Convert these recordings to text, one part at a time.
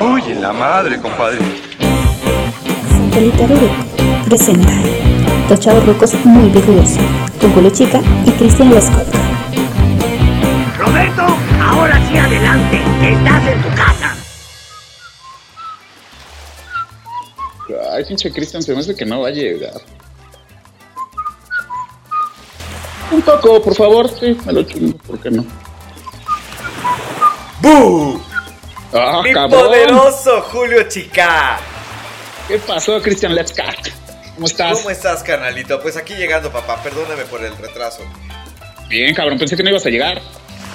Uy, en la madre, compadre. Santelita Ruruco presenta Dos chavos rucos muy virtuosos con Julio Chica y Cristian Lescott. Roberto, ahora sí adelante, estás en tu casa. Ay, pinche Cristian, se me hace que no va a llegar. Un poco, por favor. Sí, me lo chingo, ¿por qué no? ¡Bu! ¡Ah, ¡Mi cabrón! poderoso Julio Chica! ¿Qué pasó, Cristian Let's Cat? ¿Cómo estás? ¿Cómo estás, carnalito? Pues aquí llegando, papá. Perdóname por el retraso. Bien, cabrón, pensé que no ibas a llegar.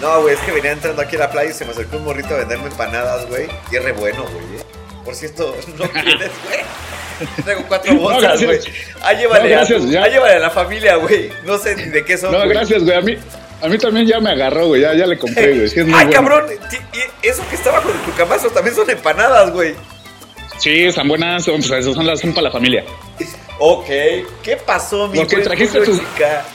No, güey, es que venía entrando aquí a la playa y se me acercó un morrito a venderme empanadas, güey. Y es re bueno, güey. ¿eh? Por cierto, ¿no quieres, güey? Traigo cuatro bolsas, güey. Ah, llévale, No, gracias, a, ah, llévale a la familia, güey. No sé ni de qué son, No, güey. gracias, güey. A mí, a mí también ya me agarró, güey. Ya, ya le compré, güey. Sí, es muy Ay, bueno. cabrón. eso que está bajo de tu camazo también son empanadas, güey. Sí, están buenas. Son, pues, son, las, son para la familia. Ok. ¿Qué pasó, mi Lo que trajiste Chica?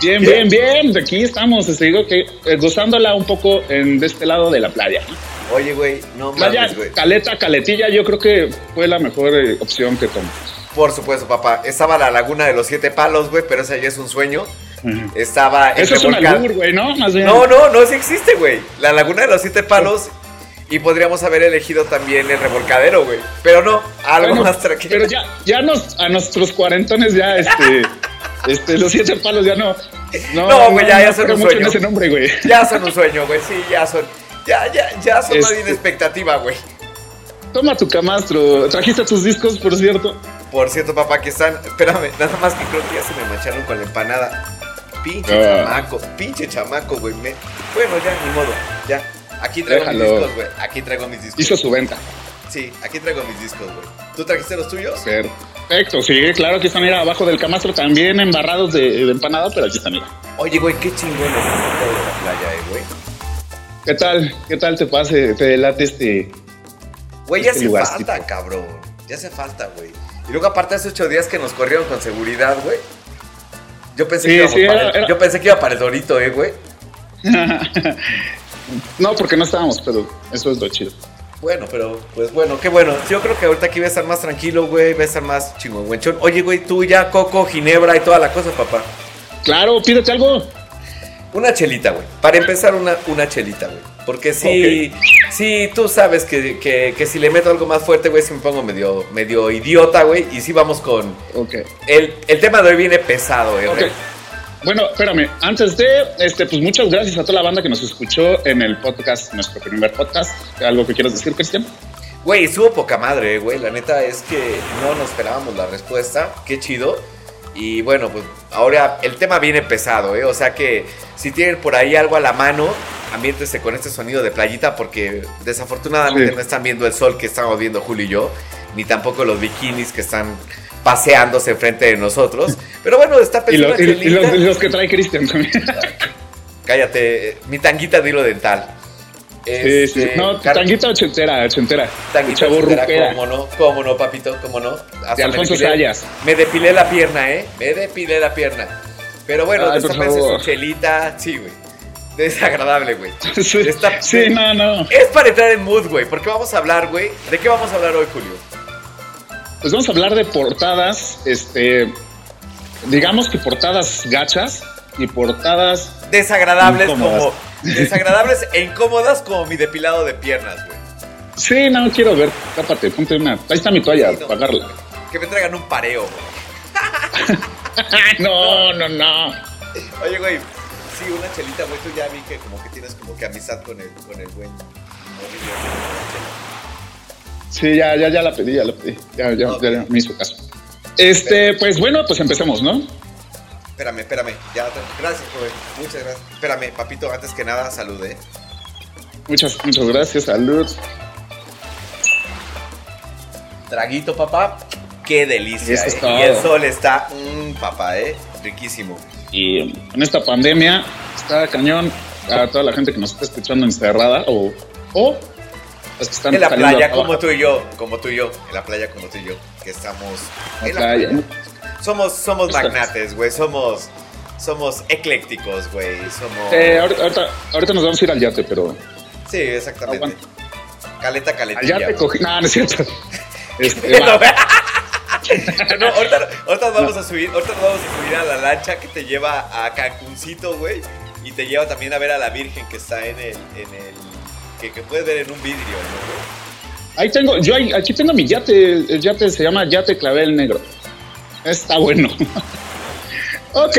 Bien, Bien. bien, bien. Aquí estamos. Te digo que eh, gozándola un poco en, de este lado de la playa. Oye, güey, no Playa, mames, güey. caleta, caletilla, yo creo que fue la mejor eh, opción que tomé. Por supuesto, papá. Estaba la laguna de los siete palos, güey, pero esa ya es un sueño. Estaba el Eso es un albur, güey, ¿no? Más bien. No, no, no, sí existe, güey. La laguna de los siete palos. Y podríamos haber elegido también el revolcadero, güey. Pero no, algo Bueno, más tranquilo. Pero ya, ya nos, a nuestros cuarentones ya, este, este, los siete palos ya no. No, güey, ya- ya son un sueño. en ese nombre, güey. Ya son un sueño, güey. Sí, ya son. Ya, ya, ya son más Este- bien expectativa, güey. Toma tu camastro. Trajiste tus discos, por cierto. Por cierto, papá, que están. Espérame, nada más que creo que ya se me mancharon con la empanada. Pinche Ah. chamaco, pinche chamaco, güey. me- Bueno, ya, ni modo. Ya. Aquí traigo mis discos, güey. Aquí traigo mis discos. Hizo su venta. Sí, aquí traigo mis discos, güey. ¿Tú trajiste los tuyos? Perfecto, sí, claro que están mira, abajo del camastro también embarrados de, de empanada, pero aquí están, mira. Oye, güey, qué chingón es de la playa, eh, güey. ¿Qué tal? ¿Qué tal te pase? ¿Te late este? Güey, ya Este hace falta, cabrón. Ya hace falta, güey. Y luego, aparte, hace ocho días que nos corrieron con seguridad, güey. Yo pensé, Sí, que sí, era- el, yo pensé que iba para el Dorito, eh, güey. no, porque no estábamos, pero eso es lo chido. Bueno, pero, pues bueno, qué bueno. Yo creo que ahorita aquí va a estar más tranquilo, güey. Va a estar más chingüengüenchón. Oye, güey, tú ya, Coco, Ginebra y toda la cosa, papá. Claro, pídete algo. Una chelita, güey. Para empezar, una, una chelita, güey. Porque sí, sí, tú sabes que, que, que si le meto algo más fuerte, güey, sí me pongo medio, medio idiota, güey. Y sí vamos con... Ok. El, el tema de hoy viene pesado, eh. Ok. Rey. Bueno, espérame, antes de, este, pues muchas gracias a toda la banda que nos escuchó en el podcast, nuestro primer podcast. ¿Algo que quieras decir, Cristian? Güey, estuvo poca madre, güey. La neta es que no nos esperábamos la respuesta. Qué chido. Y bueno, pues ahora el tema viene pesado, ¿eh? O sea que si tienen por ahí algo a la mano, ambiéntese con este sonido de playita porque desafortunadamente Sí. no están viendo el sol que estamos viendo Julio y yo, ni tampoco los bikinis que están paseándose enfrente de nosotros. Pero bueno, está Y, pensando y- y los, y los que trae Cristian también. Cállate, mi tanguita de hilo dental. Sí, sí. Este, No, tanguita ochentera, ochentera. Tanguita ochentera. ¿Cómo no? ¿Cómo no, papito? ¿Cómo no? Hasta De me Alfonso depilé- Sayas. Me depilé la pierna, ¿eh? Me depilé la pierna. Pero bueno, Ay, destápense su chelita. Sí, güey. Desagradable, güey. Sí, Está- sí, no, no. Es para entrar en mood, güey. Porque vamos a hablar, güey. ¿De qué vamos a hablar hoy, Julio? Pues vamos a hablar de portadas, este, digamos que portadas gachas y portadas Desagradables Incómodas. como. Desagradables e incómodas como mi depilado de piernas, güey. Sí, no quiero ver. Tápate, ponte una. Ahí está mi toalla, Sí, no. para apagarla. Que me traigan un pareo, güey. no, no, no. Oye, güey. Sí, una chelita, güey. Tú ya vi que como que tienes como que amistad con el, con el morrillo. Sí, ya, ya, ya la pedí, ya la pedí. Ya, ya, Ok. ya, me hizo caso. Este, pues bueno, pues empecemos, ¿no? Espérame, espérame. Ya, gracias, joven. Muchas gracias. Espérame, papito, antes que nada, salude. Muchas, muchas gracias, salud. Traguito, papá. Qué delicia. Eso eh. Y el sol está, mmm, papá, eh. Riquísimo. Y en esta pandemia está cañón a toda la gente que nos está escuchando encerrada o, o las que están En la playa como tú y yo, como tú y yo. En la playa como tú y yo. Que estamos en la playa. Somos, somos magnates, güey. Somos, somos eclécticos, güey. Somos. Eh, ahorita, ahorita, nos vamos a ir al yate, pero Sí, exactamente. Aguanta. Caleta, caletilla. Allá te güey. cogí. No, no es cierto. Este, No. no, ahorita, vamos a subir, ahorita vamos a subir a la lancha que te lleva a Cancuncito, güey. Y te lleva también a ver a la Virgen que está en el, en el, que, que puedes ver en un vidrio, ¿no? Ahí tengo, yo ahí- aquí tengo mi yate. El yate se llama Yate Clavel Negro. Está bueno. ok,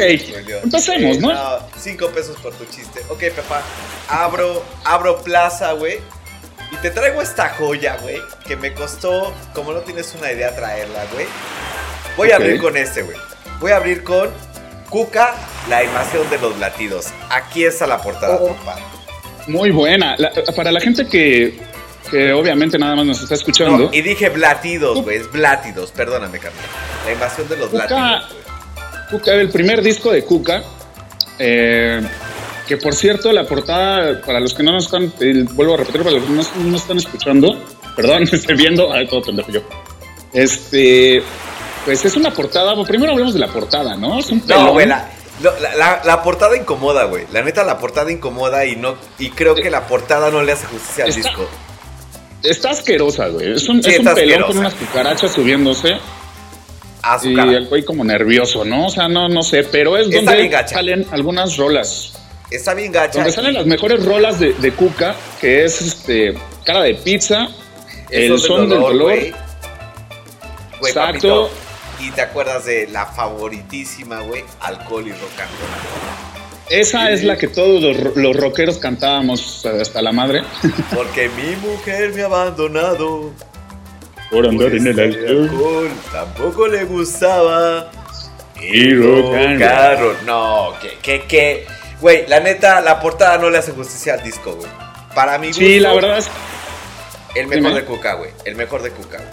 empecemos, ¿no? Cinco pesos por tu chiste. Ok, papá. Abro, abro plaza, güey. Y te traigo esta joya, güey. Que me costó, como no tienes una idea, traerla, güey. Voy a abrir con este, güey. Voy a abrir con Cuca, la invasión de los latidos. Aquí está la portada, Oh. papá. Muy buena. La- para la gente que, que obviamente nada más nos está escuchando, No, y dije blatidos, güey. Es blátidos, perdóname, carnal. La invasión de los Cuca. blatidos, güey. Cuca, el primer disco de Cuca, eh, que por cierto, la portada, para los que no nos están, eh, vuelvo a repetir, para los que no, no están escuchando, perdón, estoy viendo, ay, todo pendejo yo. Este, pues es una portada, primero hablemos de la portada, ¿no? Es un No, pelón. güey, la, la, portada incomoda, güey. La neta, la portada incomoda y no y creo que la portada no le hace justicia al Está- disco. Está asquerosa, güey. Es un, Sí, es un está pelón asquerosa. con unas cucarachas subiéndose A su y cara. el güey como nervioso, ¿no? O sea, no, no sé, pero es Está donde salen algunas rolas. Está bien gacha. Donde salen las mejores rolas de, de Cuca, que es este cara de pizza, el son del dolor. Güey, Exacto. papito, Y te acuerdas de la favoritísima, güey, alcohol y rock and roll. Esa es la que todos los, los rockeros cantábamos hasta la madre. Porque mi mujer me ha abandonado. Por andar Pues en el alcohol. alcohol tampoco le gustaba. Y rock and roll. No, que, que, que. Güey, la neta, la portada no le hace justicia al disco, güey. Para gusto, Sí, la verdad es el mejor Dime. de Cuca, güey. El mejor de Cuca, güey.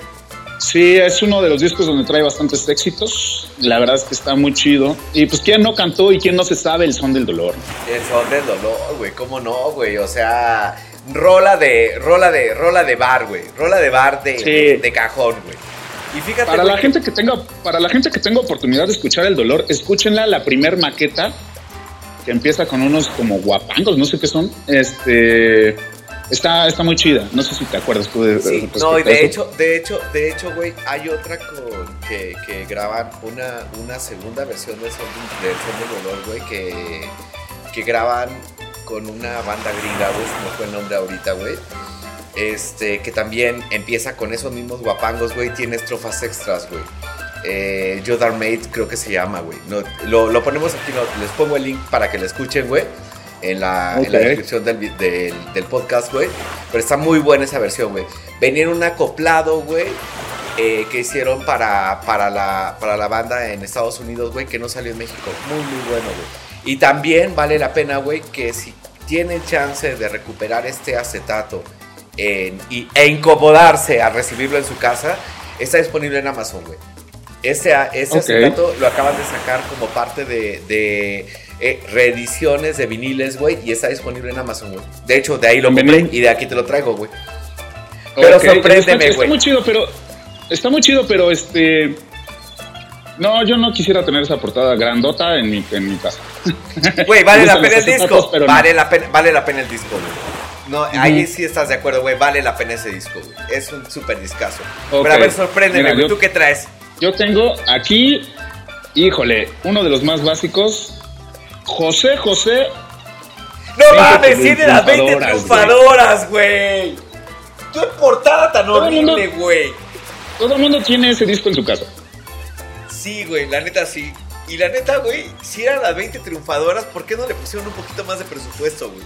Sí, es uno de los discos donde trae bastantes éxitos. La verdad es que está muy chido. Y pues, ¿quién no cantó y quién no se sabe el son del dolor? El son del dolor, güey. ¿Cómo no, güey? O sea, rola de, rola de, rola de bar, güey. Rola de bar de, Sí. de, de cajón, güey. Y fíjate, Para la gente que tenga, para la gente que tenga oportunidad de escuchar el dolor, escúchenla la primer maqueta que empieza con unos como guapangos, no sé qué son. Este está, está muy chida. No sé si te acuerdas tú de, Sí, no, y de hecho, de hecho, de hecho, güey, hay otra con que, que graban una, una segunda versión de Son del Son del Dolor, güey, que, que graban con una banda gringa, güey, fue el nombre ahorita, güey. Este, que también empieza con esos mismos guapangos, güey, tiene estrofas extras, güey. Eh, Jodar Mate creo que se llama, güey. No, lo, lo ponemos aquí, no, les pongo el link para que lo escuchen, güey. En la, en la Ok. descripción del, del, del podcast, güey. Pero está muy buena esa versión, güey. Venía en un acoplado, güey. eh, que hicieron para, para, la, para la banda en Estados Unidos, güey, que no salió en México. Muy, muy bueno, güey. Y también vale la pena, güey, que si tienen chance de recuperar este acetato en- y, e incomodarse a recibirlo en su casa, está disponible en Amazon, güey. Ese, ese Ok. acetato lo acaban de sacar como parte de, de, eh, reediciones de viniles, güey, y está disponible en Amazon, güey. De hecho, de ahí lo compré y de aquí te lo traigo, güey. Pero Ok, sorpréndeme, está, está güey. muy chido, pero está muy chido, pero este no, yo no quisiera tener esa portada grandota en mi, en mi casa. Güey, vale la pena el disco. Vale, la pena, vale la pena el disco, güey. No, ahí sí estás de acuerdo, güey. Vale la pena ese disco, güey. Es un súper discazo. Ok. Pero a ver, sorpréndeme, güey. ¿Tú qué traes? Yo tengo aquí, híjole, uno de los más básicos, José José. ¡No 20 mames! ¡Tiene las 20 triunfadoras, güey! ¡Qué portada tan Todo horrible, güey! Todo el mundo tiene ese disco en su casa. Sí, güey, la neta sí. Y la neta, güey, si eran las 20 triunfadoras, ¿por qué no le pusieron un poquito más de presupuesto, güey?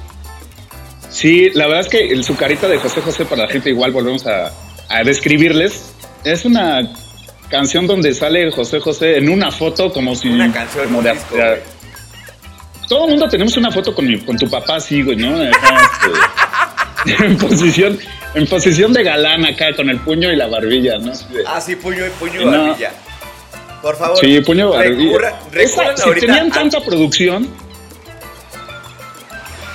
Sí, la verdad es que el, su carita de José José para la gente igual volvemos a, a describirles. Es una canción donde sale José José en una foto como si... Una canción, como de- disco, de- todo el mundo tenemos una foto con, mi- con tu papá así, güey, ¿no? Acá, este, en posición en posición de galán acá con el puño y la barbilla, ¿no? Ah, sí, puño y puño y No. barbilla. Por favor. sí, puño y barbilla. recurra- Esa, recurran si ahorita tenían a- tanta producción,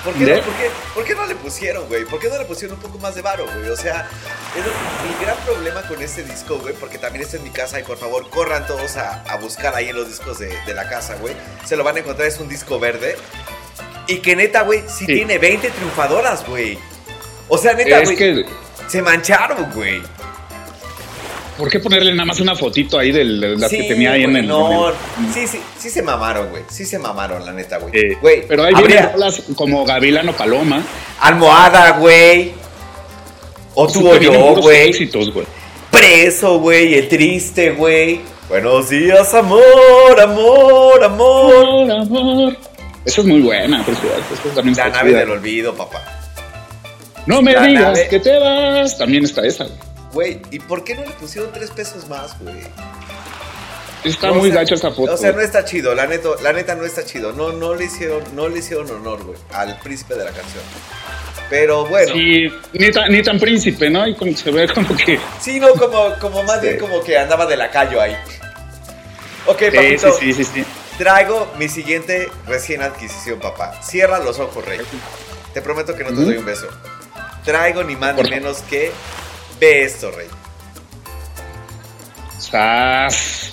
¿Por qué, ¿De? no, por, qué, por qué no le pusieron, güey? ¿Por qué no le pusieron un poco más de varo, güey? O sea, es mi gran problema con este disco, güey, porque también está en mi casa y por favor corran todos a, a buscar ahí en los discos de, de la casa, güey. Se lo van a encontrar, es un disco verde. Y que neta, güey, sí, Sí. tiene 20 triunfadoras, güey. O sea, neta, güey. que Se mancharon, güey. ¿Por qué ponerle nada más una fotito ahí de las que tenía ahí en el. No, en sí, sí, sí se mamaron, güey. Sí se mamaron, la neta, güey. eh, Güey, pero ahí habría como Gavilano Paloma. almohada, güey. O tú o que vienen yo, güey. éxitos, güey. Preso, güey. El triste, güey. Buenos días, amor, amor, amor. Amor, amor. Esa es muy buena, por también La nave del olvido, papá. No me La digas nave- que te vas. También está esa. güey. Güey, ¿y por qué no le pusieron tres pesos más, güey? Está O muy sea, gacha esa foto. O sea, no está chido, la neta, la neta no está chido. No, no le hicieron, no le hicieron honor, güey, al príncipe de la canción. Pero bueno, sí, Sí, ni tan, ni tan príncipe, ¿no? Y como se ve como que. no, como, como más bien Sí. como que andaba de lacayo ahí. Ok, Sí, papito, sí, sí, sí, sí. traigo mi siguiente recién adquisición, papá. Cierra los ojos, rey. Te prometo que no te doy un beso. Traigo ni más ni menos que... Ve esto, rey. Sas.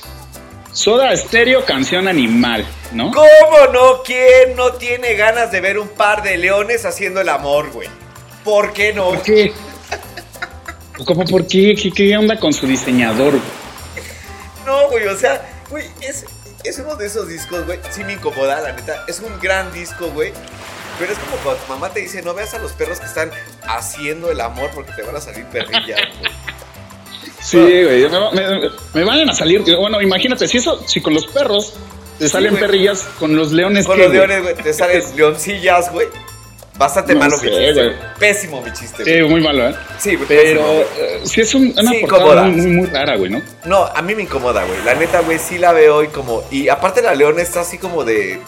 Soda Estéreo, canción animal, ¿no? ¿Cómo no? ¿Quién no tiene ganas de ver un par de leones haciendo el amor, güey? ¿Por qué no? ¿Por qué? ¿Cómo por qué? ¿Qué, qué onda con su diseñador? güey? No, güey, o sea, güey, es, es uno de esos discos, güey. Sí me incomoda, la neta. Es un gran disco, güey. Pero es como cuando tu mamá te dice, no veas a los perros que están haciendo el amor porque te van a salir perrillas. Sí, güey. Me, me- me van a salir. Bueno, imagínate, si eso, si con los perros te salen perrillas, con los leones. Con ¿qué, los leones, güey, te salen leoncillas, güey. Bastante No malo sé, mi chiste. Pésimo mi chiste, Sí, muy malo, ¿eh? Sí, Pero pésimo, eh, sí es un- una Sí, portada muy, muy, muy rara, güey, ¿no? No, a mí me incomoda, güey. La neta, güey, sí la veo y como. Y aparte la leona está así como de.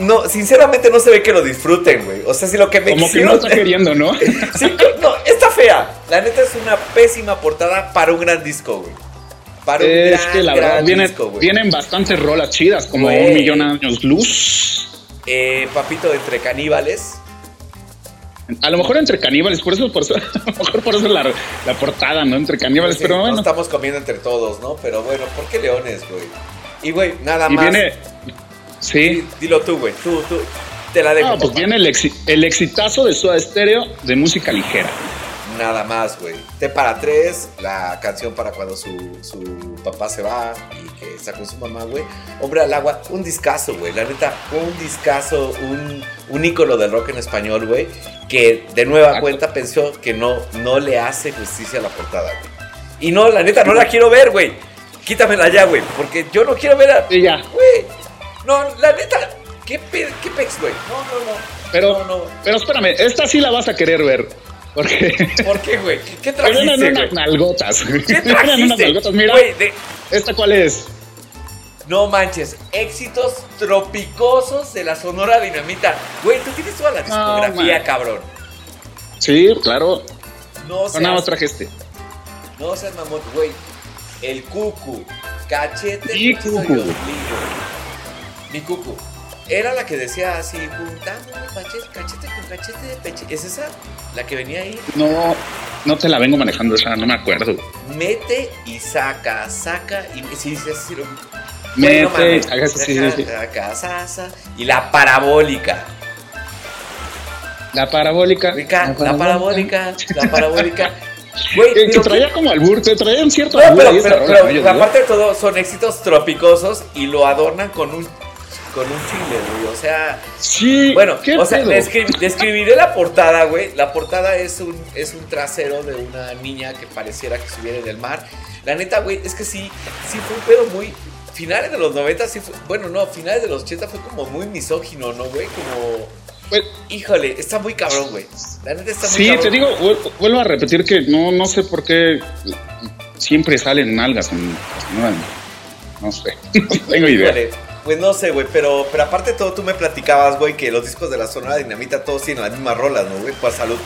No, sinceramente no se ve que lo disfruten, güey. O sea, si lo que me Como que no está queriendo, ¿no? Sí, no, está fea. La neta es una pésima portada para un gran disco, güey. Para un es gran, que la verdad gran vienen, disco, vienen bastantes rolas chidas, como Güey. un millón de años luz. Eh, papito, entre caníbales. A lo mejor entre caníbales, por eso, por eso, a lo mejor por eso la, la portada, ¿no? Entre caníbales, Sí, pero nos bueno. estamos comiendo entre todos, ¿no? Pero bueno, ¿por qué leones, güey? Y, güey, nada Y más. viene. Sí. Dilo tú, güey. Tú, tú. Te la dejo. Ah, pues viene el, exi- el exitazo de Soda Stereo de música ligera. Nada más, güey. T para tres, la canción para cuando su, su papá se va y que está con su mamá, güey. Hombre al agua, un discazo, güey. La neta, un discazo, un, un ícono del rock en español, güey. Que de nueva Exacto. cuenta pensó que no, no le hace justicia a la portada, güey. Y no, la neta, no la quiero ver, güey. Quítamela ya, güey. Porque yo no quiero ver a. Y ya. Güey. No, la neta. ¿Qué, pe- qué pex, güey? No, no, no. Pero, No, no. pero espérame, esta sí la vas a querer ver. Porque. ¿Por qué, güey? ¿Qué, trajiste, unas güey? nalgotas. ¿Qué Vienen unas trajiste? nalgotas. Mira, Güey, de- ¿esta cuál es? No manches, éxitos tropicosos de la Sonora Dinamita. Güey, tú tienes toda la discografía, man. cabrón. Sí, claro. No No, nada más traje este. no seas mamón, güey. El cucu, cachete, y cucu. Mi cucu. Era la que decía así, juntamos cachete, cachete con cachete de peche. ¿Es esa? La que venía ahí. No, no te la vengo manejando, o sea, no me acuerdo. Mete y saca, saca y sí, sí, sí, lo- Mete, saca, sí, sí, sí. Saca, sasa, y la parabólica. La parabólica. Rica, la parabólica, la parabólica. Güey, Que, que pero traía como albur, te traía un cierto No, albur pero, aparte de todo, son éxitos tropicosos y lo adornan con un con un chile, güey. O sea, Sí, bueno, ¿qué o sea, descri- describiré la portada, güey. La portada es un, es un trasero de una niña que pareciera que estuviera en el mar. La neta, güey, es que sí, sí fue un pedo muy. Finales de los 90, sí fue. Bueno, no, finales de los 80 fue como muy misógino, ¿no, güey? Como. Híjole, está muy cabrón, güey. La neta está muy sí, cabrón. te digo, vuel- vuelvo a repetir que no, no sé por qué siempre salen nalgas en. No, no sé, no tengo idea. Híjole, pues no sé, güey, pero, pero aparte de todo, tú me platicabas, güey, que los discos de la Sonora Dinamita todos tienen las mismas rolas, ¿no, güey? Por salud.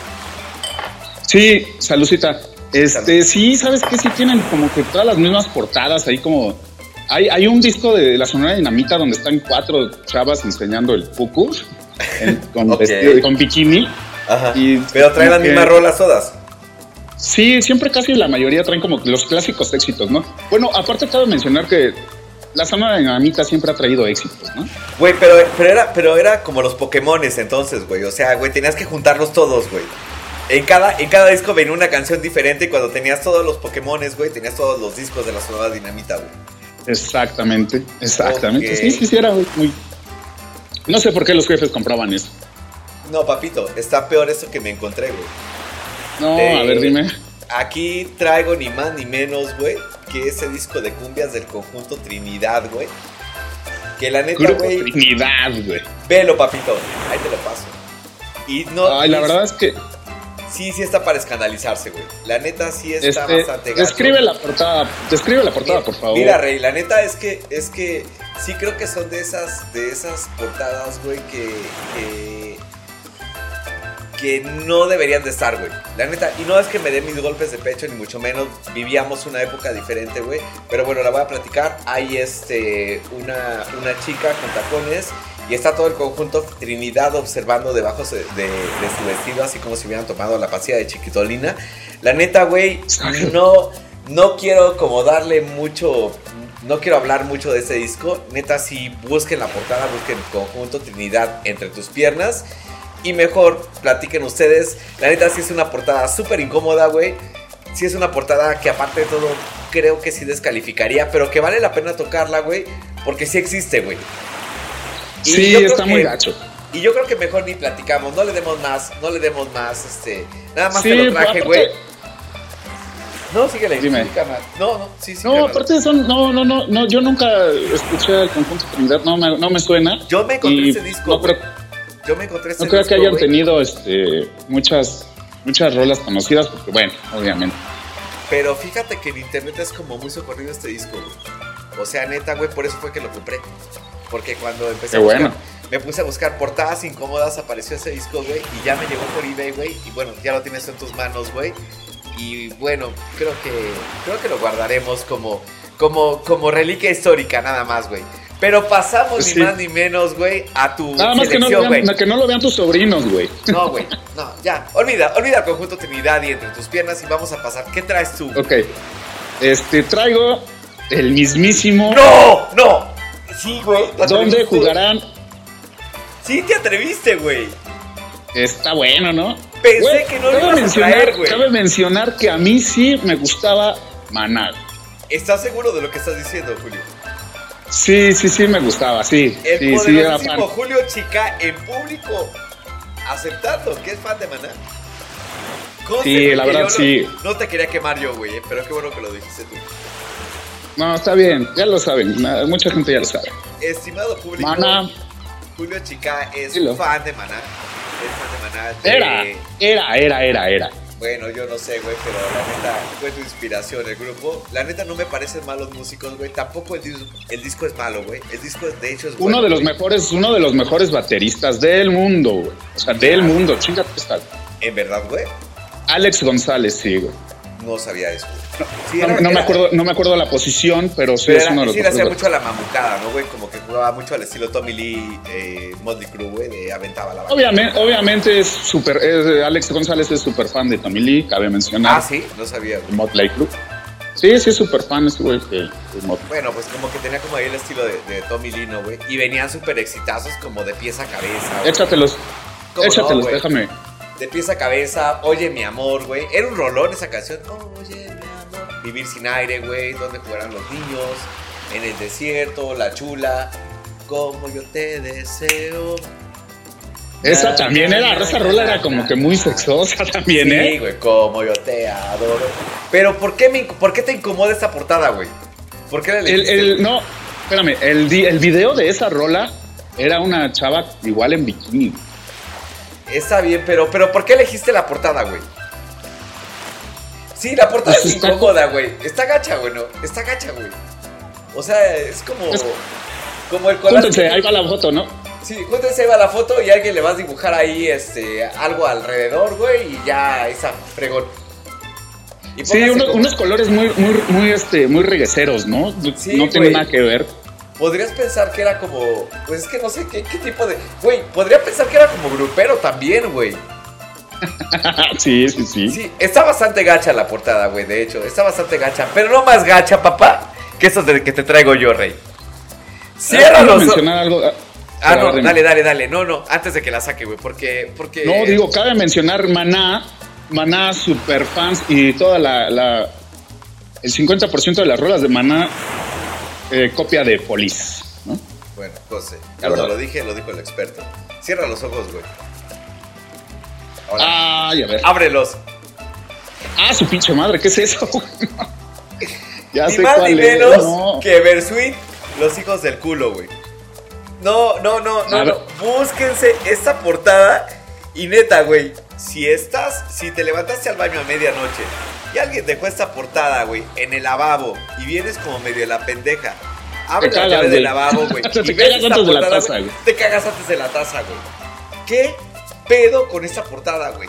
Sí, saludcita. Este, sí, sabes que sí tienen como que todas las mismas portadas ahí como. Hay, hay un disco de la Sonora Dinamita donde están cuatro chavas enseñando el puku en- con, vestido- con bikini. Ajá. Y pero traen las que- mismas rolas todas. Sí, siempre casi la mayoría traen como los clásicos éxitos, ¿no? Bueno, aparte cabe mencionar que la Sonora Dinamita siempre ha traído éxitos, ¿no? Güey, pero, pero, era, pero era como los Pokémones entonces, güey. O sea, güey, tenías que juntarlos todos, güey. En cada, en cada disco venía una canción diferente y cuando tenías todos los Pokémones, güey, tenías todos los discos de la Sonora Dinamita, güey. Exactamente, exactamente. Sí, sí, sí, era muy, muy- No sé por qué los jefes compraban eso. No, papito, está peor esto que me encontré, güey. No, Eh, a ver, dime. Aquí traigo ni más ni menos, güey, que ese disco de cumbias del conjunto Trinidad, güey. Que la neta, güey, Trinidad, güey. velo, papito, ahí te lo paso. Y no, Ay, la verdad es que sí, sí está para escandalizarse, güey. La neta sí está este, bastante gacho. describe la portada, describe la portada, Mira, por favor. Mira, Rey, la neta es que es que sí creo que son de esas de esas portadas, güey, que, que que no deberían de estar, güey. La neta, y no es que me dé mis golpes de pecho ni mucho menos, vivíamos una época diferente, güey, pero bueno, la voy a platicar. Hay este una una chica con tacones y está todo el conjunto Trinidad observando debajo de, de- de su vestido, así como si hubieran tomado la pastilla de chiquitolina. La neta, güey, no, no quiero como darle mucho, no quiero hablar mucho de este disco. Neta, si busquen la portada, busquen conjunto Trinidad entre tus piernas. Y mejor platiquen ustedes. La neta, sí es una portada súper incómoda, güey. Sí es una portada que aparte de todo, creo que sí descalificaría, pero que vale la pena tocarla, güey. Porque sí existe, güey. Y sí, yo creo está muy que- gacho. Y yo creo que mejor ni platicamos, no le demos más, no le demos más, este, nada más Sí, te lo traje, güey. No, síguele, Dime. No, no, sí, sí. No, aparte son, no, no, no, no, yo nunca escuché el conjunto Trinidad, no me, no me suena. Yo me encontré ese disco, No güey. Yo me encontré no creo disco, que hayan güey. tenido este, muchas, muchas rolas conocidas, porque bueno, obviamente. Pero fíjate que en internet es como muy socorrido este disco, güey. O sea, neta, güey, por eso fue que lo compré. Porque cuando empecé Qué a buscar, bueno. me puse a buscar portadas incómodas, apareció ese disco, güey, y ya me llegó por eBay, güey, y bueno, ya lo tienes en tus manos, güey. Y bueno, creo que creo que lo guardaremos como como como reliquia histórica nada más, güey. Pero pasamos Sí. ni más ni menos, güey, a tu Nada más que no, selección, lo vean, que no lo vean tus sobrinos, güey. No, güey. No, ya. Olvida, olvida el conjunto Trinidad y entre tus piernas y vamos a pasar. ¿Qué traes tú? Ok. Este, traigo el mismísimo. ¡No! ¡No! Sí, güey. ¿te ¿Dónde jugarán? Sí, te atreviste, güey. Está bueno, ¿no? Pensé Güey, que no lo ibas a traer, güey. Cabe mencionar que a mí sí me gustaba Maná. ¿Estás seguro de lo que estás diciendo, Julio? Sí, sí, sí me gustaba, sí. El sí, sí, era fan. poderosísimo Julio Chica en público aceptando que es fan de Maná. Sí, la verdad, sí. No te quería quemar yo, güey, eh, pero qué bueno que lo dijiste tú. No, está bien, ya lo saben, mucha gente ya lo sabe. Estimado público, Maná Julio Chica es Dilo. fan de Maná. Es fan de Maná. de- era, era, era, era, era. Bueno, yo no sé, güey, pero la neta fue tu inspiración el grupo. La neta no me parecen malos músicos, güey. Tampoco el, dis- el disco es malo, güey. El disco de hecho es bueno. Uno de los güey. mejores, uno de los mejores bateristas del mundo, güey. O sea, del mundo, chingate esta. En verdad, güey, Alex González, sí, güey. No sabía eso. Sí, No, era- no me era- auro, no me acuerdo la posición, pero sí Pero es era- uno de los sí le hacía mucho a la mamucada, ¿no, güey? Como que jugaba mucho al estilo Tommy Lee, eh, Motley Crue, güey, de aventaba la banda. Obviamente, obviamente es súper, Alex González es súper fan de Tommy Lee, cabe mencionar. Ah, sí, no sabía, güey. Motley Crue. Sí, sí es súper fan ese güey de. Bueno, pues como que tenía como ahí el estilo de, de Tommy Lee, ¿no, güey? Y venían súper exitazos como de pieza a cabeza. güey. Échatelos, ¿Cómo no, échatelos, déjame. De pieza a cabeza, Oye mi amor, güey. Era un rolón esa canción. Oye mi amor. Vivir sin aire, güey. Donde jugarán los niños. En el desierto, la chula. Como yo te deseo. Esa también era, esa rola era como que muy sexosa también, Sí, ¿eh? güey, como yo te adoro. Pero ¿por qué, me, ¿por qué te incomoda esta portada, güey? ¿Por qué la El, no, espérame, el, el video de esa rola era una chava igual en bikini. Está bien, pero, pero ¿por qué elegiste la portada, güey? Sí, la portada Pues es está- incómoda, güey. Está gacha, güey, no. Está gacha, güey. O sea, es como. Es- como el collage. Júntense, ahí va la foto, ¿no? Sí, júntense, ahí va la foto y alguien le vas a dibujar ahí este, algo alrededor, güey, y ya esa fregón. Y Sí, pónganse uno- como- unos colores muy, muy, muy, este, muy regueceros, ¿no? Sí, no tiene nada que ver. Podrías pensar que era como. Pues es que no sé qué, qué tipo de. Güey, podría pensar que era como grupero también, güey. sí, sí, sí. Sí, está bastante gacha la portada, güey, de hecho. Está bastante gacha. Pero no más gacha, papá, que estos de que te traigo yo, rey. Cierra Quiero los mencionar algo. ah, Ah, no, dale, dale, dale. No, no, antes de que la saque, güey, porque. porque No, digo, cabe mencionar Maná, Maná super fans y toda la, la el 50% de las rolas de Maná eh, copia de Police, ¿no? Bueno, José, yo no lo dije, lo dijo el experto. Cierra los ojos, güey. Ahora, Ay, a ver. ábrelos. Ah, su pinche madre, ¿qué es eso? ya Ni sé más cuál ni es. menos No. que Bersuit, los hijos del culo, güey. No, no, no, no, no. Búsquense esta portada y neta, güey. Si estás, si te levantaste al baño a medianoche y alguien dejó esta portada, güey, en el lavabo y vienes como medio de la pendeja, abre Te la llave del lavabo, güey. Te cagas antes de la taza, güey, güey. Te cagas antes de la taza, güey. ¿Qué pedo con esta portada, güey?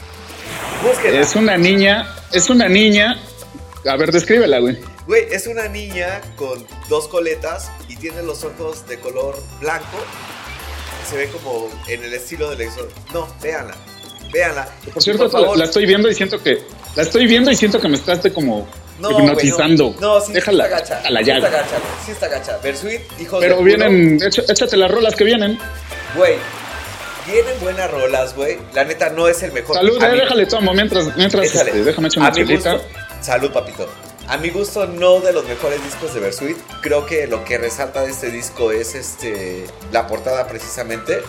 Es una niña, es una niña. A ver, descríbela, güey. Güey, es una niña con dos coletas y tiene los ojos de color blanco. Se ve como en el estilo del exo. No, véanla. Véanla. Por cierto, favor, la estoy viendo y siento que la estoy viendo y siento que me estás de como no, hipnotizando. No, no sí, Déjala, sí está gacha. déjala sí ya. está gacha, sí está gacha. Hijos Pero de vienen, échate las rolas que vienen. Güey, vienen buenas rolas, güey. La neta no es el mejor. Salud, A eh, déjale tomo mientras, mientras este, déjame echar A una gusto, salud, papito. A mi gusto, no de los mejores discos de Versuit. Creo que lo que resalta de este disco es este la portada precisamente.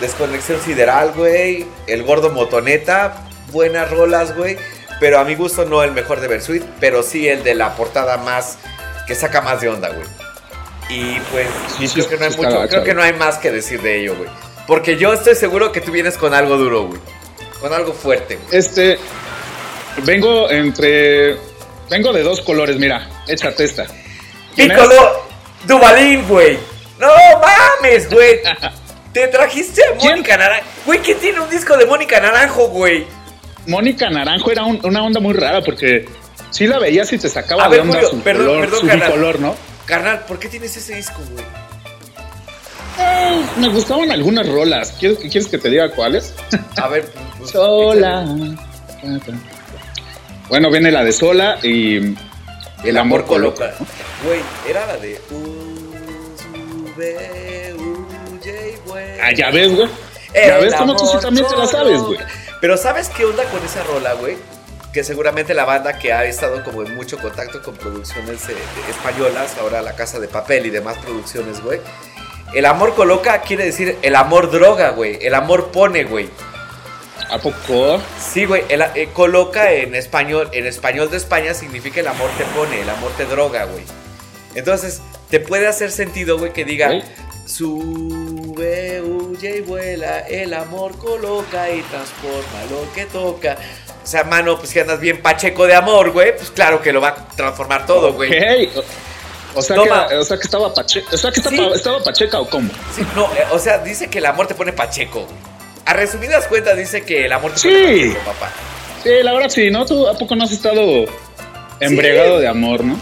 Desconexión sideral, güey. El gordo motoneta. Buenas rolas, güey. Pero a mi gusto no el mejor de Versuit, pero sí el de la portada más que saca más de onda, güey. Y pues Sí, sí, creo que no hay sí está mucho, gacha, creo que güey. no hay más que decir de ello, güey. Porque yo estoy seguro que tú vienes con algo duro, güey. Con algo fuerte, güey. Este, vengo entre, vengo de dos colores, mira, échate esta. Piccolo Duvalín, güey. No mames, güey. Te trajiste a. Mónica Naranjo. Güey, ¿quién tiene un disco de Mónica Naranjo, güey? Mónica Naranjo era un- una onda muy rara porque sí la veías y te sacaba A de ver, onda Julio, su perdón, color, perdón, su carnal. bicolor, ¿no? Carnal, ¿por qué tienes ese disco, güey? Eh, me gustaban algunas rolas. ¿Quieres, que- ¿Quieres que te diga cuáles? A ver, pues, Sola. Bueno, viene la de Sola y El amor coloca. ¿no? Güey, era la de. Ah, ya ves, güey. El Ya ves cómo tú sí también te la sabes, güey. Pero ¿sabes qué onda con esa rola, güey? Que seguramente la banda que ha estado como en mucho contacto con producciones eh, españolas, ahora La Casa de Papel y demás producciones, güey. El amor coloca quiere decir el amor droga, güey. El amor pone, güey. ¿A poco? Sí, güey. el- eh, coloca en español, en español de España significa el amor te pone, el amor te droga, güey. Entonces, te puede hacer sentido, güey, que diga, Ok. sube, y vuela, el amor coloca y transforma lo que toca. O sea, mano, pues si andas bien pacheco de amor, güey, pues claro que lo va a transformar todo, güey. O, sea Toma. que, o sea que estaba pacheca. O sea que estaba, Sí. estaba pacheca o cómo. Sí, no, eh, o sea, dice que el amor te pone pacheco. A resumidas cuentas dice que el amor te Sí. pone pacheco, papá. Sí, la verdad sí, ¿no? ¿Tú a poco no has estado embriagado de amor, no?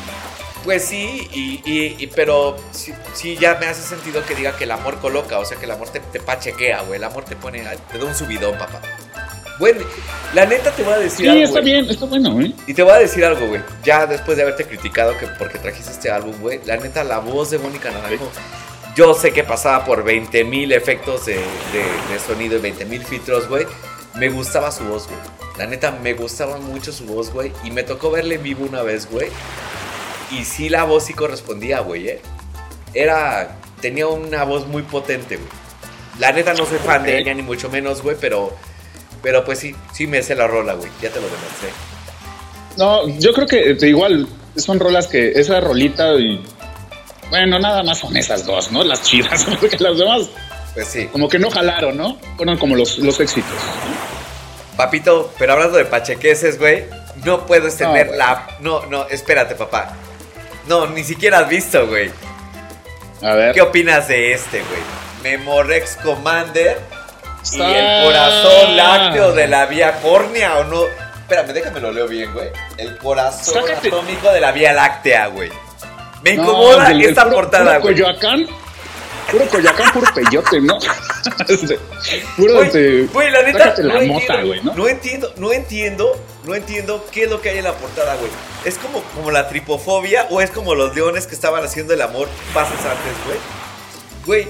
Pues sí, y, y- y- pero sí, sí ya me hace sentido que diga que el amor coloca, o sea que el amor te, te pachequea, güey. El amor te pone, te da un subidón, papá. Güey, la neta te voy a decir Sí, algo, está güey. bien, está bueno, ¿eh? Y te voy a decir algo, güey. Ya después de haberte criticado que porque trajiste este álbum, güey. La neta, la voz de Mónica Naranjo. Yo sé que pasaba por 20 mil efectos de, de- de sonido y 20 mil filtros, güey. Me gustaba su voz, güey. La neta, me gustaba mucho su voz, güey. Y me tocó verle en vivo una vez, güey. Y sí, la voz sí correspondía, güey, ¿eh? Era. Tenía una voz muy potente, güey. La neta, no soy fan de ella, ni mucho menos, güey, pero. Pero pues sí, sí me sé la rola, güey. Ya te lo demostré. No, yo creo que eh, igual son rolas que esa rolita y. Bueno, nada más son esas dos, ¿no? Las chidas, porque las demás Pues sí. como que no jalaron, ¿no? Fueron como los, los éxitos. Papito, pero hablando de pachequeses, güey, no puedo extender güey. la. No, no, espérate, papá. No, ni siquiera has visto, güey. A ver. ¿Qué opinas de este, güey? Memorex Commander y el corazón lácteo de la vía córnea, ¿o no? Espérame, déjame lo leo bien, güey. El corazón Sácate. atómico de la vía láctea, güey. Me No, incomoda esta puro- portada, puro güey. Coyoacán. Puro Coyoacán, puro peyote, ¿no? Este, puro Güey, este, güey, la neta, sácate la no, mota, entiendo, güey, ¿no? no entiendo, no entiendo, no entiendo qué es lo que hay en la portada, güey. Es como, como la tripofobia o es como los leones que estaban haciendo el amor pases antes, güey. Güey,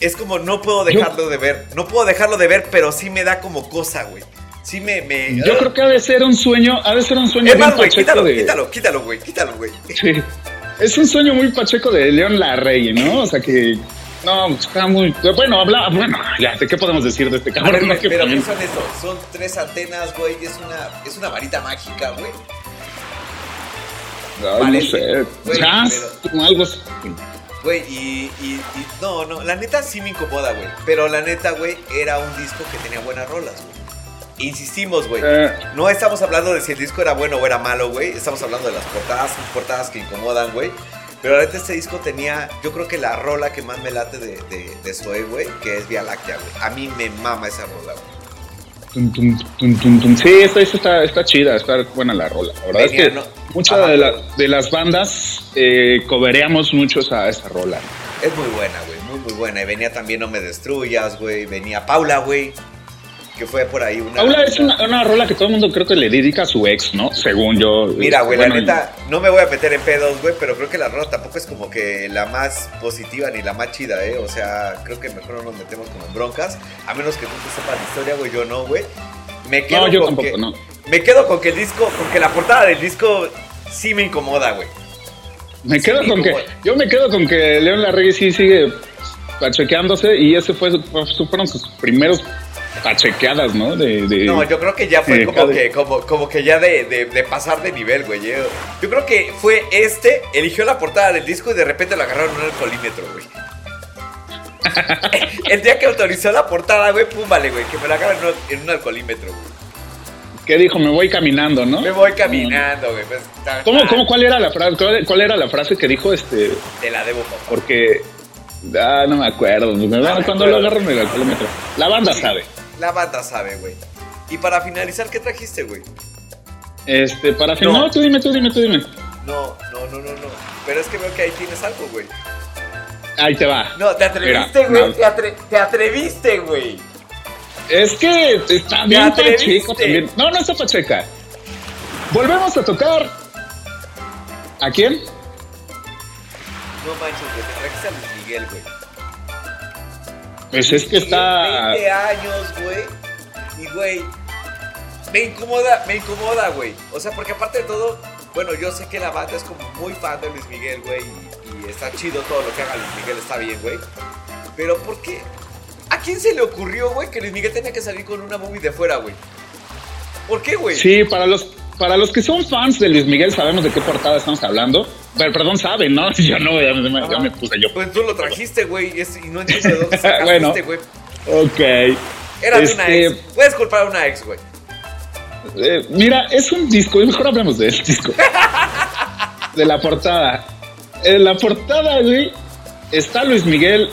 es como no puedo dejarlo de ver, no puedo dejarlo de ver, pero sí me da como cosa, güey. sí me... me Yo creo que ha de ser un sueño, ha de ser un sueño Es más, güey, quítalo, de... quítalo, quítalo, güey, quítalo, güey. Sí. Es un sueño muy pacheco de León Larrey, ¿no? O sea que... No, está muy... Bueno, habla... Bueno, ya, ¿de qué podemos decir de este cabrón? ver, Que pero ¿qué son eso? Son tres antenas, güey, es una, es una varita mágica, güey. Vale, no sé. güey, como algo. Güey, y, y, y- no, no, la neta sí me incomoda, güey. Pero la neta, güey, era un disco que tenía buenas rolas, güey. Insistimos, güey. Eh, No estamos hablando de si el disco era bueno o era malo, güey. Estamos hablando de las portadas, portadas que incomodan, güey. Pero neta, este disco tenía, yo creo que la rola que más me late de, de, de Zoe, güey, que es Vía Láctea, güey. A mí me mama esa rola, güey. tum, tum, tum, tum, tum. Sí, esta, esta está, está chida, está buena la rola. La verdad Venía, es que ¿no? muchas Ajá. de, la- de las bandas eh, cobereamos mucho esa, esa rola. Es muy buena, güey, muy, muy buena. Y venía también No Me Destruyas, güey. Venía Paula, güey, que fue por ahí una... Paula es una, una rola que todo el mundo creo que le dedica a su ex, ¿no? Según yo. Mira, güey, Bueno, la neta, no me voy a meter en pedos, güey, pero creo que la rola tampoco es como que la más positiva ni la más chida, ¿eh? O sea, creo que mejor no nos metemos como en broncas, a menos que tú te sepas la historia, güey, yo no, güey. Me quedo No, yo con tampoco, que, no. Me quedo con que el disco, con que la portada del disco sí me incomoda, güey. Me quedo con que. Yo me quedo con que León Larregui sí sigue pachequeándose y ese fue, fue- fueron sus primeros pachequeadas, ¿no? De, de- No, yo creo que ya fue como que, como, como que ya de, de- de pasar de nivel, güey. Yo, yo creo que fue este, eligió la portada del disco y de repente lo agarraron en un alcoholímetro, güey. El día que autorizó la portada, güey, pum, vale, güey, que me la agarran en un- alcoholímetro, güey. ¿Qué dijo? Me voy caminando, ¿no? Me voy caminando, güey. pues, ¿Cómo, cómo, cuál era la frase? ¿Cuál, cuál era la frase que dijo este? Te la debo, papá. Porque. Ah, no me acuerdo. Me cuando acuerdo. lo agarran en el kilómetro. La banda sabe. La banda sabe, güey. Y para finalizar, ¿qué trajiste, güey? Este, para No. fin. No. tú dime, tú dime, tú dime. No, no, no, no, no. Pero es que veo que ahí tienes algo, güey. Ahí te va. No, te atreviste, güey. no. Te, atre- te atreviste, güey. Es que está bien atreviste. pacheco también. No, no está pacheca. Volvemos a tocar. ¿A quién? No manches, güey. Te trajiste a Luis Miguel, güey. Pues es que está. 20 años, güey. Y, güey, me incomoda, me incomoda, güey. O sea, porque aparte de todo, bueno, yo sé que la banda es como muy fan de Luis Miguel, güey. Y, y está chido todo lo que haga Luis Miguel, está bien, güey. Pero, ¿por qué? ¿A quién se le ocurrió, güey, que Luis Miguel tenía que salir con una movie de fuera, güey? ¿Por qué, güey? Sí, para los, para los que son fans de Luis Miguel, sabemos de qué portada estamos hablando. Pero, perdón, saben, ¿no? Yo no, ya, me- ya Ajá. me puse yo. Pues tú lo trajiste, güey, y no entiendo de dónde sacaste Bueno. este, güey. Ok. Era de una Este, ex. Puedes culpar a una ex, güey. Eh, mira, es un disco, y mejor hablemos de este disco. de la portada. En la portada, güey, está Luis Miguel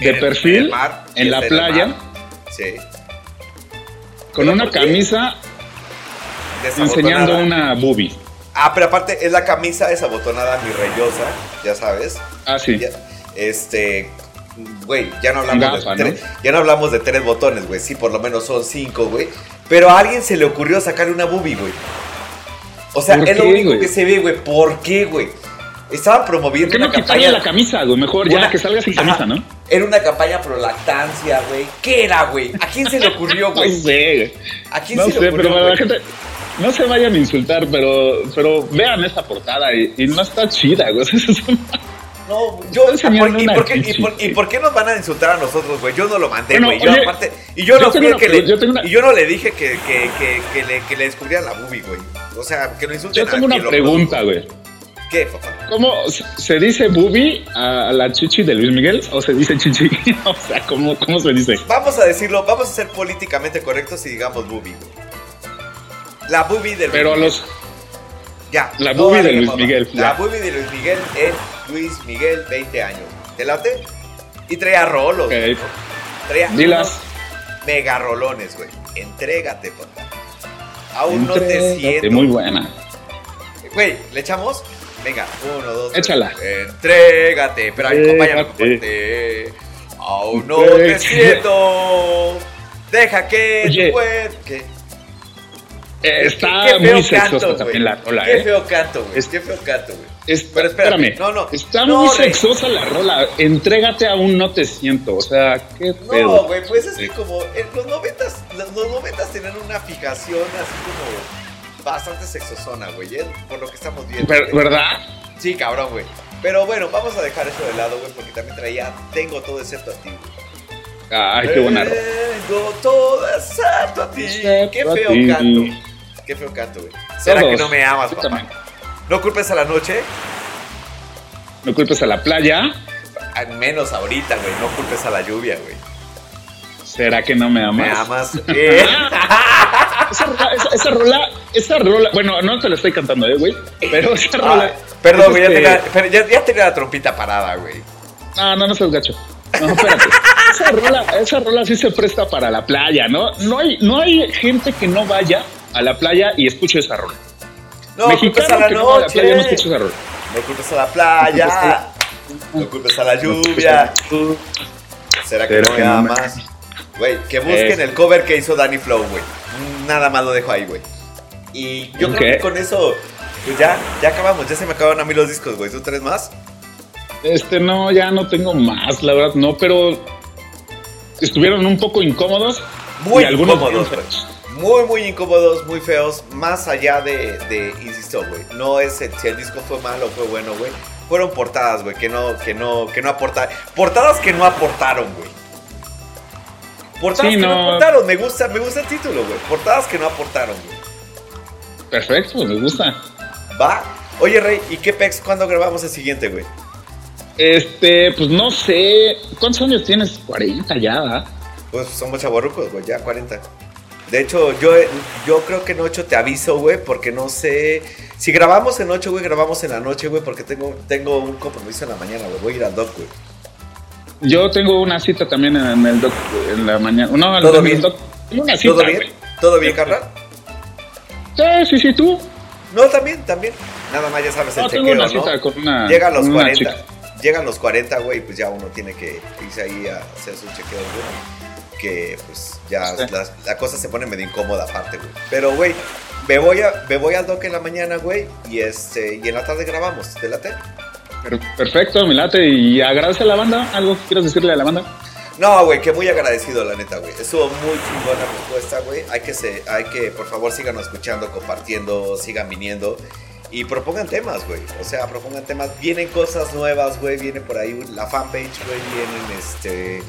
de En perfil, en el mar, en y la playa. Sí. con ¿Pero una camisa enseñando una boobie. Ah, pero aparte es la camisa desabotonada mi reyosa, ya sabes. Ah, sí. Ya- este, güey, ya no hablamos Gafa, de ¿no? tres, ya no hablamos de tres botones, güey. Sí, por lo menos son cinco, güey. Pero a alguien se le ocurrió sacarle una boobie, güey. O sea, ¿Por es lo único que se ve, güey. ¿Por qué, güey? Estaban ¿Por promoviendo qué no quitarle la camisa, güey? Mejor ya una- que salga sin Ajá. camisa, ¿no? Era una campaña pro lactancia, güey. ¿Qué era, güey? ¿A quién se le ocurrió, No güey? sé, güey. ¿A quién No se sé, le pero ocurrió, para la gente. No se vayan a insultar, pero, pero vean esta portada y, y no está chida, güey. Eso es una- No, yo, enseñando ¿por- y, por qué, y, por, y por qué nos van a insultar a nosotros, güey? Yo no lo mandé, Bueno, güey. Yo aparte, y yo, yo no fui una que le, yo tengo una- y yo no le dije que, que, que, que le, que le descubrieran la boobie, güey. O sea, que lo insulten Yo tengo a una pregunta, güey. ¿Qué, papá? ¿Cómo se- dice boobie a la chichi de Luis Miguel o se dice chichi? o sea, ¿cómo, cómo se dice? Vamos a decirlo, vamos a ser políticamente correctos y digamos boobie, güey. La boobie de Luis Pero a Miguel. los. Ya. la boobie de Luis. Miguel, La boobie de Luis Miguel es Luis Miguel, 20 años. ¿Te late? Y traía rolos. Ok. güey. Traía Dilas. mega rolones, güey. Entrégate, papá. Aún no te Entrégate, siento. Muy buena. Güey, ¿le echamos? Venga, uno, dos, tres. Échala. Entrégate, pero acompáñame Entrégate. Aún no te Entrégate. siento. Deja que Oye. Eh, está Qué feo muy sexosa también la rola, Qué ¿eh? feo canto, güey. Es- Qué feo canto, güey. Es- Pero espérame, espérame, no, no. Está No, muy Rey. sexosa la rola. Entrégate a un no te siento. O sea, qué No, pedo. güey, pues es que como en los noventas, los, los noventas tenían una fijación así como bastante sexosona, güey, ¿eh? por lo que estamos viendo. Güey. ¿Verdad? Sí, cabrón, güey. Pero bueno, vamos a dejar eso de lado, güey, porque también traía Tengo todo excepto a ti, güey. Ay, qué buena rola. Tengo todo excepto a ti. Excepto Qué feo canto. Qué feo canto, güey. ¿Será Todos. que no me amas, papá? No culpes a la noche, No culpes a la playa. al menos ahorita, güey. No culpes a la lluvia, güey. ¿Será que no me amas? ¿Me amas? Eh. Esa rola, esa, esa rola, esa rola, bueno, no te la estoy cantando, eh, güey. Pero esa rola. Ay, perdón, güey, ya, este- tenía, pero ya, ya tenía la trompita parada, güey. No, no, no seas gacho. No, espérate. esa, rola, esa rola sí se presta para la playa, ¿no? No hay, no hay gente que no vaya a la playa y escuche esa rola. No a Mexicano la que no va a la noche. playa no escucha esa rola. No culpes a la playa. No culpes a la lluvia. ¿Será que Pero no que me no me- amas? Güey, que busquen Eh. el cover que hizo Danny Flow, güey. Nada más lo dejo ahí, güey. Y yo creo que con eso, pues ya, ya acabamos. Ya se me acabaron a mí los discos, güey. ¿Tú tres más? Este, no, ya no tengo más, la verdad, no, pero estuvieron un poco incómodos. Muy y algunos incómodos. Muy, muy incómodos, muy feos. Más allá de, de insisto, güey. No es el- si el disco fue malo o fue bueno, güey. Fueron portadas, güey, que no, que no, que no aportaron. Portadas que no aportaron, güey. Portadas Sí, que no. no. aportaron. Me gusta, me gusta el título, güey. Portadas que no aportaron, güey. Perfecto, me gusta. Va. Oye, Rey, ¿y qué pex? ¿Cuándo grabamos el siguiente, güey? Este, pues no sé. ¿Cuántos años tienes? 40 ya, ¿verdad? Pues somos chavorrucos, güey, ya 40. De hecho, yo, yo creo que en 8 te aviso, güey, porque no sé. Si grabamos en 8, güey, grabamos en la noche, güey, porque tengo, tengo un compromiso en la mañana, güey. Voy a ir al doc, güey. Yo tengo una cita también en el doc en la mañana. No, ¿Todo el bien? doc. Una cita, ¿Todo bien? güey. ¿Todo bien, carnal? Sí, sí, sí, tú. No, también, también. Nada más ya sabes el No, chequeo, una cita ¿no? con una. Llegan los con una 40. chica. Llegan los 40, güey, pues ya uno tiene que irse ahí a hacer sus chequeos, güey. Que pues ya Sí. la, la cosa se pone medio incómoda aparte, güey. Pero, güey, me voy, a, me voy al doc en la mañana, güey, y, este, y en la tarde grabamos. ¿Te late? Per- Perfecto, me late. Y agradece a la banda. ¿Algo que quieras decirle a la banda? No, güey, que muy agradecido, la neta, güey. Estuvo muy chingona la respuesta, güey. Hay que, se, hay que, por favor, sigan escuchando, compartiendo, sigan viniendo. Y propongan temas, güey. O sea, propongan temas. Vienen cosas nuevas, güey. Viene por ahí la fanpage, güey. Vienen, este...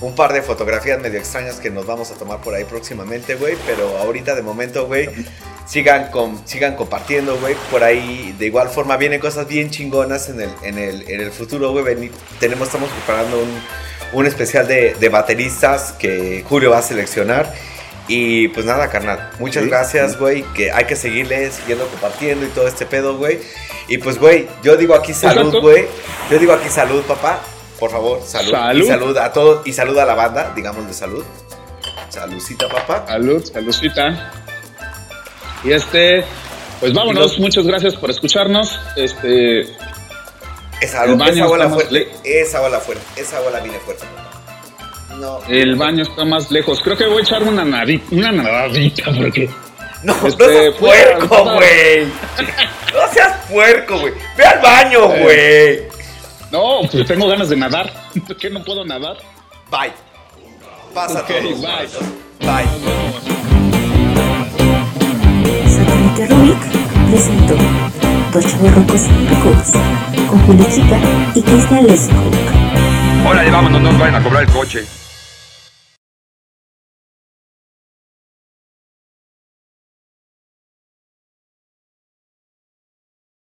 Un par de fotografías medio extrañas que nos vamos a tomar por ahí próximamente, güey. Pero ahorita, de momento, güey, sigan, con, sigan compartiendo, güey. Por ahí, de igual forma, vienen cosas bien chingonas en el, en el, en el futuro, güey. Tenemos, estamos preparando un, un especial de, de bateristas que Julio va a seleccionar. Y pues nada, carnal. Muchas Sí. gracias, güey. Que hay que seguirle, siguiendo compartiendo y todo este pedo, güey. Y pues, güey, yo digo aquí salud, güey. Yo digo aquí salud, papá. Por favor, salud. Salud. Y salud a todos. Y salud a la banda, digamos de salud. Saludcita, papá. Salud, saludcita. Y este, pues vámonos. Los- Muchas gracias por escucharnos. Este, Esa, esa bola fuerte. Esa bola fuerte. Esa bola viene fuerte. No. el baño está más lejos. Creo que voy a echar una nadita, una nadadita porque No, Este, no seas fuera, puerco, güey. No seas puerco, güey. Ve al baño, Eh. güey. No, pues tengo ganas de nadar. ¿Por qué no puedo nadar? Bye. Pasa Ok, todo. bye. Bye. Satélite Rubik presentó Dos Chavorrucos Records con Julio Chica y Cristian Lescock. Órale, vámonos, no nos vayan a cobrar el coche.